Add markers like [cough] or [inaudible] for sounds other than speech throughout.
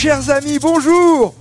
Chers amis, bonjour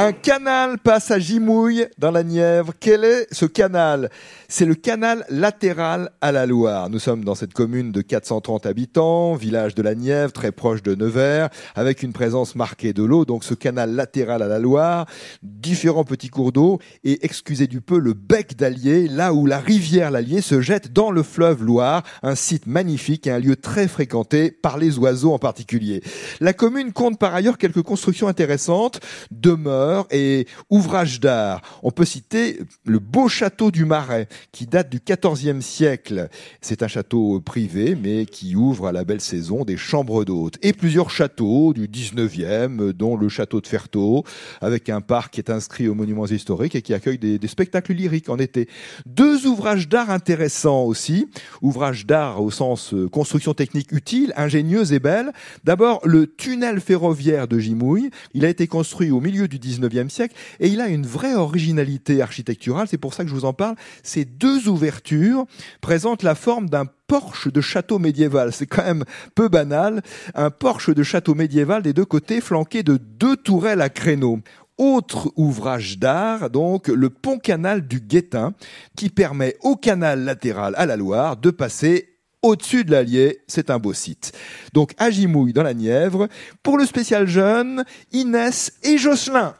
un canal passe à Gimouille dans la Nièvre. Quel est ce canal? C'est le canal latéral à la Loire. Nous sommes dans cette commune de 430 habitants, village de la Nièvre, très proche de Nevers, avec une présence marquée de l'eau. Donc ce canal latéral à la Loire, différents petits cours d'eau et excusez du peu le bec d'Allier, là où la rivière l'Allier se jette dans le fleuve Loire, un site magnifique et un lieu très fréquenté par les oiseaux en particulier. La commune compte par ailleurs quelques constructions intéressantes, demeures et ouvrages d'art. On peut citer le beau château du Marais, qui date du XIVe siècle. C'est un château privé, mais qui ouvre à la belle saison des chambres d'hôtes. Et plusieurs châteaux du XIXe, dont le château de Ferteau, avec un parc qui est inscrit aux monuments historiques et qui accueille des, des spectacles lyriques en été. Deux ouvrages d'art intéressants aussi. Ouvrages d'art au sens euh, construction technique utile, ingénieuse et belle. D'abord, le tunnel ferroviaire de Gimouille. Il a été construit au milieu du 19e siècle et il a une vraie originalité architecturale. C'est pour ça que je vous en parle. Ces deux ouvertures présentent la forme d'un porche de château médiéval. C'est quand même peu banal. Un porche de château médiéval des deux côtés flanqué de deux tourelles à créneaux. Autre ouvrage d'art, donc le pont canal du Guétin, qui permet au canal latéral à la Loire de passer au-dessus de l'Allier, c'est un beau site. Donc à Gimouille dans la Nièvre, pour le spécial jeune, Inès et Jocelyn.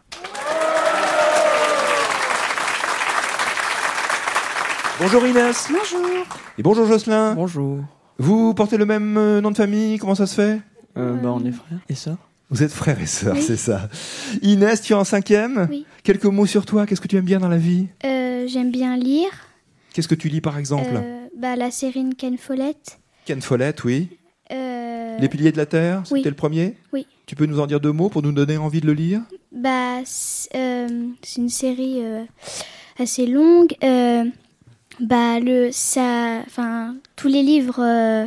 Bonjour Inès. Bonjour. Et bonjour Jocelyn. Bonjour. Vous portez le même euh, nom de famille, comment ça se fait? Euh, bah, on est frères et sœurs. Vous êtes frères et sœurs, Oui. c'est ça. Inès, tu es en cinquième Oui. Quelques mots sur toi, qu'est-ce que tu aimes bien dans la vie? Euh, J'aime bien lire. Qu'est-ce que tu lis par exemple? Euh, bah, la série de Ken Follett. Ken Follett, oui. Euh, Les piliers de la Terre, oui. c'était le premier? Oui. Tu peux nous en dire deux mots pour nous donner envie de le lire? Bah, c'est euh, une série euh, assez longue. Euh, bah, le, ça, enfin, tous les livres euh,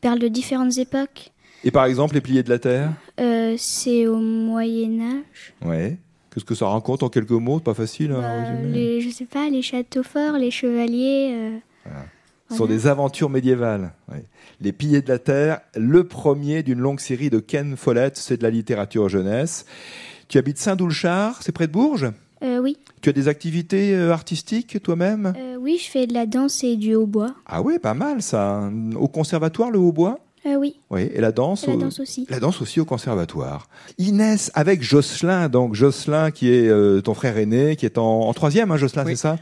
parlent de différentes époques. Et par exemple, les piliers de la Terre Euh, c'est au Moyen Âge. Ouais. Qu'est-ce que ça raconte en quelques mots? Pas facile hein, Bah, les, je sais pas, les châteaux forts, les chevaliers. euh, Ce sont voilà. des aventures médiévales. Les piliers de la Terre, le premier d'une longue série de Ken Follett, c'est de la littérature jeunesse. Tu habites Saint-Doulchard, c'est près de Bourges? Euh, oui. Tu as des activités euh, artistiques toi-même? Euh, oui, je fais de la danse et du hautbois. Ah oui, pas mal ça. Au conservatoire, le hautbois? Euh, oui, Oui, et la danse et la au- danse aussi. La danse aussi au conservatoire. Inès avec Jocelyn, donc Jocelyn qui est euh, ton frère aîné, qui est en, en troisième, hein, Jocelyn, Oui. c'est ça?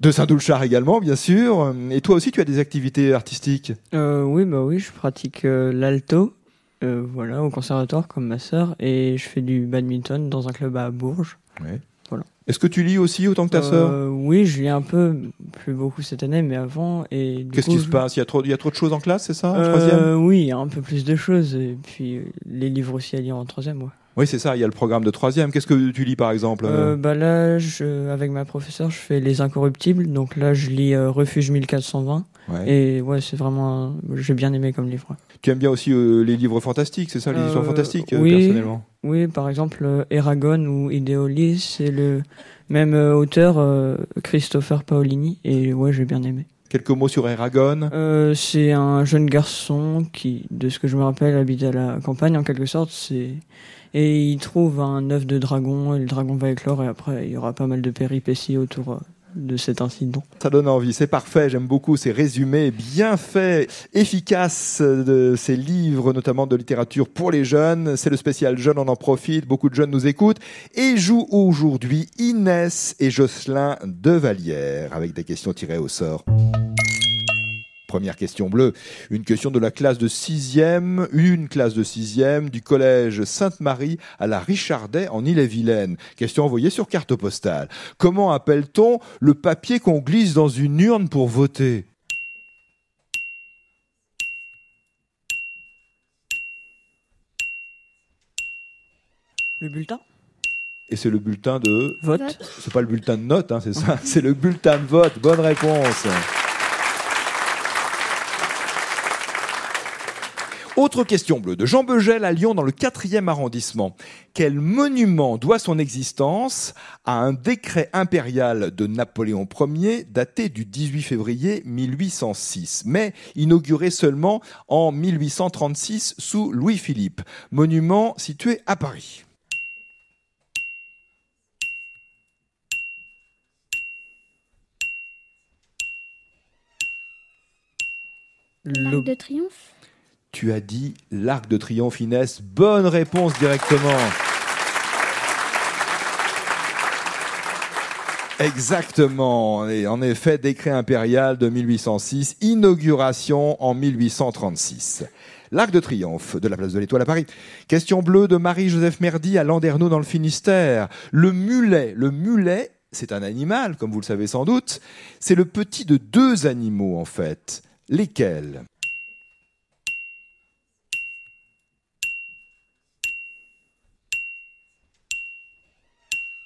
De Saint-Doulchard également, bien sûr. Et toi aussi, tu as des activités artistiques? Euh, oui, bah oui, je pratique euh, l'alto, euh, voilà, au conservatoire comme ma sœur, et je fais du badminton dans un club à Bourges. Est-ce que tu lis aussi autant que ta sœur? Euh, Oui, je lis un peu, plus beaucoup cette année, mais avant. Et Qu'est-ce qui se passe? Il y, a trop, il y a trop de choses en classe, c'est ça, en Euh, troisième? Oui, il y a un peu plus de choses, et puis euh, les livres aussi à lire en troisième, ouais. Oui, c'est ça, il y a le programme de troisième. Qu'est-ce que tu lis, par exemple Euh, bah là, je, avec ma professeure, je fais Les Incorruptibles, donc là, je lis euh, Refuge 1420, Ouais. et ouais, c'est vraiment, un- j'ai bien aimé comme livre. Tu aimes bien aussi euh, les livres fantastiques, c'est ça, les Euh, histoires fantastiques, euh, oui. personnellement? Oui, par exemple, euh, Eragon ou Ideolis, c'est le même auteur, Christopher Paolini, et ouais, j'ai bien aimé. Quelques mots sur Eragon? Euh, c'est un jeune garçon qui, de ce que je me rappelle, habite à la campagne en quelque sorte. C'est et il trouve un œuf de dragon et le dragon va éclore et après il y aura pas mal de péripéties autour de cet incident. Ça donne envie, c'est parfait, j'aime beaucoup ces résumés bien faits, efficaces de ces livres, notamment de littérature pour les jeunes. C'est le spécial jeune, on en profite, beaucoup de jeunes nous écoutent. Et joue aujourd'hui Inès et Jocelyn de Vallière avec des questions tirées au sort. Première question bleue, une question de la classe de sixième, une classe de sixième du collège Sainte-Marie à la Richardet en Ille-et-Vilaine. Question envoyée sur carte postale. Comment appelle-t-on le papier qu'on glisse dans une urne pour voter? Le bulletin Et c'est le bulletin de... Vote. C'est pas le bulletin de notes, hein, c'est ça [laughs] C'est le bulletin de vote. Bonne réponse. Autre question bleue de Jean Beugel à Lyon dans le 4e arrondissement. Quel monument doit son existence à un décret impérial de Napoléon Ier daté du 18 février 1806, mais inauguré seulement en 1836 sous Louis-Philippe, monument situé à Paris. L'Arc de Triomphe Tu as dit l'Arc de Triomphe, Inès. Bonne réponse directement. Exactement. Et en effet, décret impérial de 1806, inauguration en 1836. L'Arc de Triomphe de la place de l'Étoile à Paris. Question bleue de Marie-Joseph Merdy à Landerneau dans le Finistère. Le mulet, le mulet, c'est un animal, comme vous le savez sans doute. C'est le petit de deux animaux, en fait. Lesquels?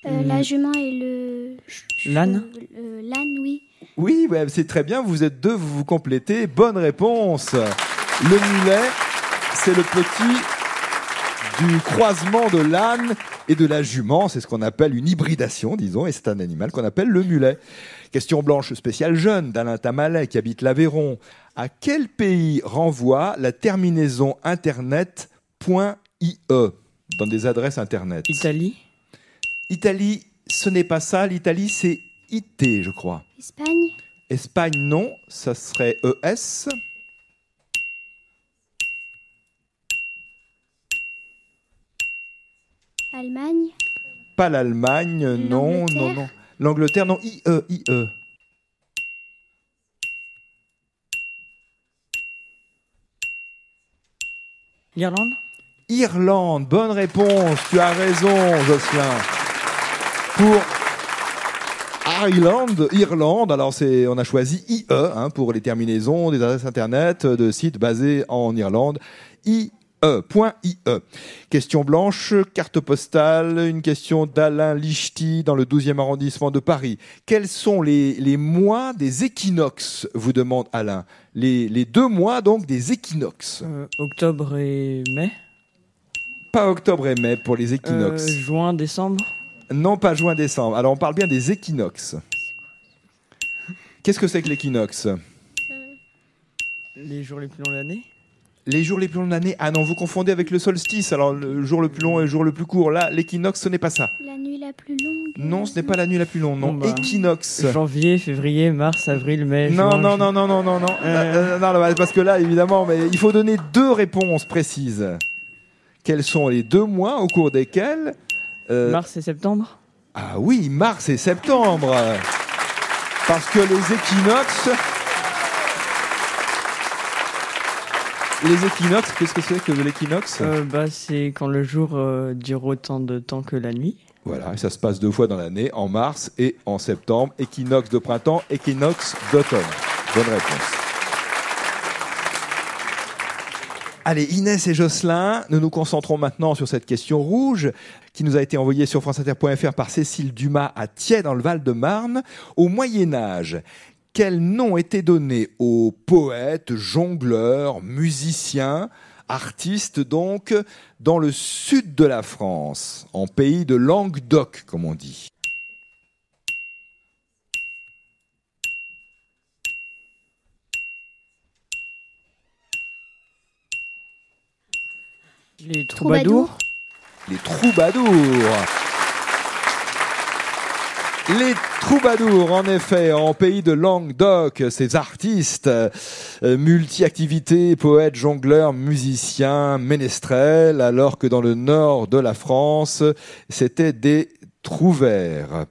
Euh, La jument et le. L'âne euh, L'âne, oui. Oui, ouais, c'est très bien, vous êtes deux, vous vous complétez. Bonne réponse. Le mulet, c'est le petit du croisement de l'âne et de la jument. C'est ce qu'on appelle une hybridation, disons, et c'est un animal qu'on appelle le mulet. Question blanche spéciale jeune d'Alain Tamalet qui habite l'Aveyron. À quel pays renvoie la terminaison internet.ie dans des adresses internet Italie Italie, ce n'est pas ça. L'Italie, c'est IT, je crois. Espagne Espagne, non. Ça serait ES. Allemagne Pas l'Allemagne, non, non, L'Angleterre non. L'Angleterre, non. IE, IE. L'Irlande Irlande, bonne réponse. Tu as raison, Jocelyn. Pour Ireland, Irlande, alors c'est, on a choisi IE hein, pour les terminaisons des adresses internet de sites basés en Irlande. IE. Point IE. Question blanche, carte postale, une question d'Alain Lichty dans le 12e arrondissement de Paris. Quels sont les, les mois des équinoxes vous demande Alain. Les, les deux mois donc des équinoxes. Euh, Octobre et mai Pas octobre et mai pour les équinoxes. Euh, Juin, décembre Non, pas juin-décembre. Alors on parle bien des équinoxes. Qu'est-ce que c'est que l'équinoxe? Les jours les plus longs de l'année Les jours les plus longs de l'année Ah non, vous confondez avec le solstice. Alors le jour le plus long et le jour le plus court. Là, l'équinoxe, ce n'est pas ça. La nuit la plus longue Non, ce n'est pas la nuit la plus longue. Non, Bon, bah, équinoxe. Janvier, février, mars, avril, mai, Non, juin, non, non, non, non, non, non. Euh. Euh, non, non, parce que là, évidemment, mais il faut donner deux réponses précises. Quels sont les deux mois au cours desquels euh, Mars et septembre Ah oui, mars et septembre. Parce que les équinoxes. Les équinoxes, qu'est-ce que c'est que l'équinoxe? Euh, bah, C'est quand le jour euh, dure autant de temps que la nuit. Voilà, et ça se passe deux fois dans l'année, en mars et en septembre. Équinoxe de printemps, équinoxe d'automne. Bonne réponse. Allez, Inès et Jocelyn, nous nous concentrons maintenant sur cette question rouge qui nous a été envoyée sur franceinter.fr par Cécile Dumas à Thiers dans le Val-de-Marne. Au Moyen Âge, quel nom était donné aux poètes, jongleurs, musiciens, artistes donc, dans le sud de la France, en pays de Languedoc, comme on dit? Les troubadours. Les troubadours. Les troubadours, en effet, en pays de Languedoc, ces artistes, euh, multi-activités, poètes, jongleurs, musiciens, ménestrels, alors que dans le nord de la France, c'était des trouvères.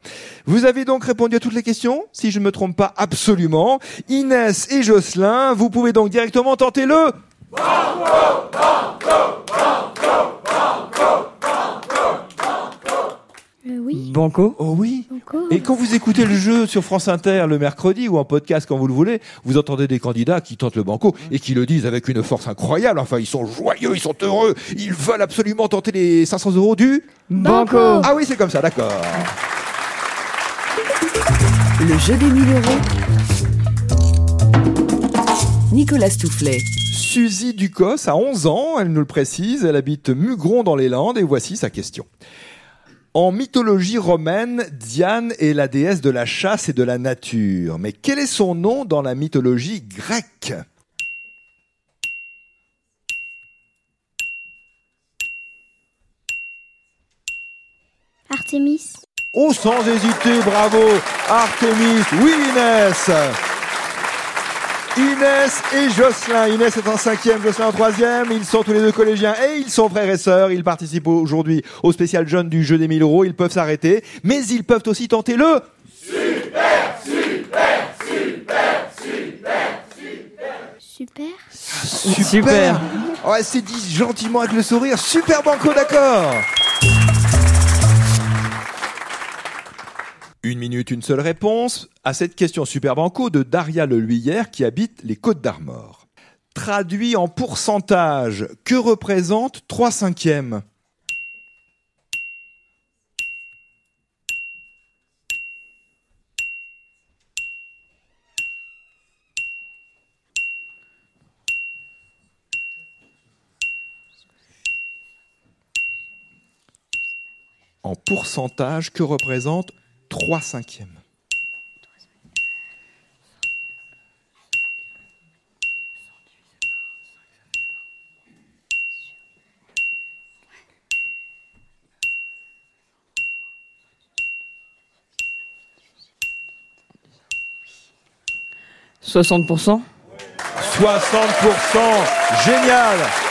Vous avez donc répondu à toutes les questions, si je ne me trompe pas absolument. Inès et Jocelyn, vous pouvez donc directement tenter le Euh, oui. Banco. Oh oui Encore. Et quand vous écoutez le jeu sur France Inter le mercredi ou en podcast quand vous le voulez, vous entendez des candidats qui tentent le banco et qui le disent avec une force incroyable. Enfin, ils sont joyeux, ils sont heureux, ils veulent absolument tenter les 500 euros du. Banco. Ah oui, c'est comme ça, d'accord. Le jeu des 1000 euros. Nicolas Stoufflet. Suzy Ducos a 11 ans, elle nous le précise, elle habite Mugron dans les Landes et voici sa question. En mythologie romaine, Diane est la déesse de la chasse et de la nature. Mais quel est son nom dans la mythologie grecque? Artemis. Oh, sans hésiter, bravo Artemis, oui Inès Inès et Jocelyn. Inès est en cinquième, Jocelyn en troisième. Ils sont tous les deux collégiens et ils sont frères et sœurs. Ils participent aujourd'hui au spécial jeune du jeu des 1000 euros. Ils peuvent s'arrêter, mais ils peuvent aussi tenter le... Super, super, super, super, super. Super. Ouais, c'est dit gentiment avec le sourire. Super banco, d'accord. Une minute, une seule réponse à cette question super banco de Daria Leluyère qui habite les Côtes d'Armor. Traduit en pourcentage, que représente 3 cinquièmes? En pourcentage, que représente 3 cinquièmes. Soixante pour cent? 60%, génial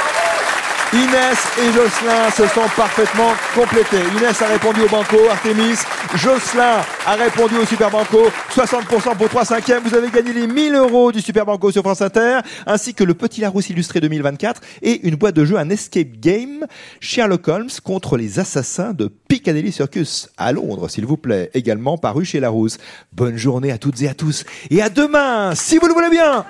Inès et Jocelyn se sont parfaitement complétés. Inès a répondu au banco, Artemis. Jocelyn a répondu au Super Banco. 60% pour 3 cinquièmes. Vous avez gagné les 1000 euros du Super Banco sur France Inter, ainsi que le Petit Larousse illustré 2024 et une boîte de jeu, un escape game, Sherlock Holmes contre les assassins de Piccadilly Circus à Londres, s'il vous plaît. Également paru chez Larousse. Bonne journée à toutes et à tous. Et à demain, si vous le voulez bien.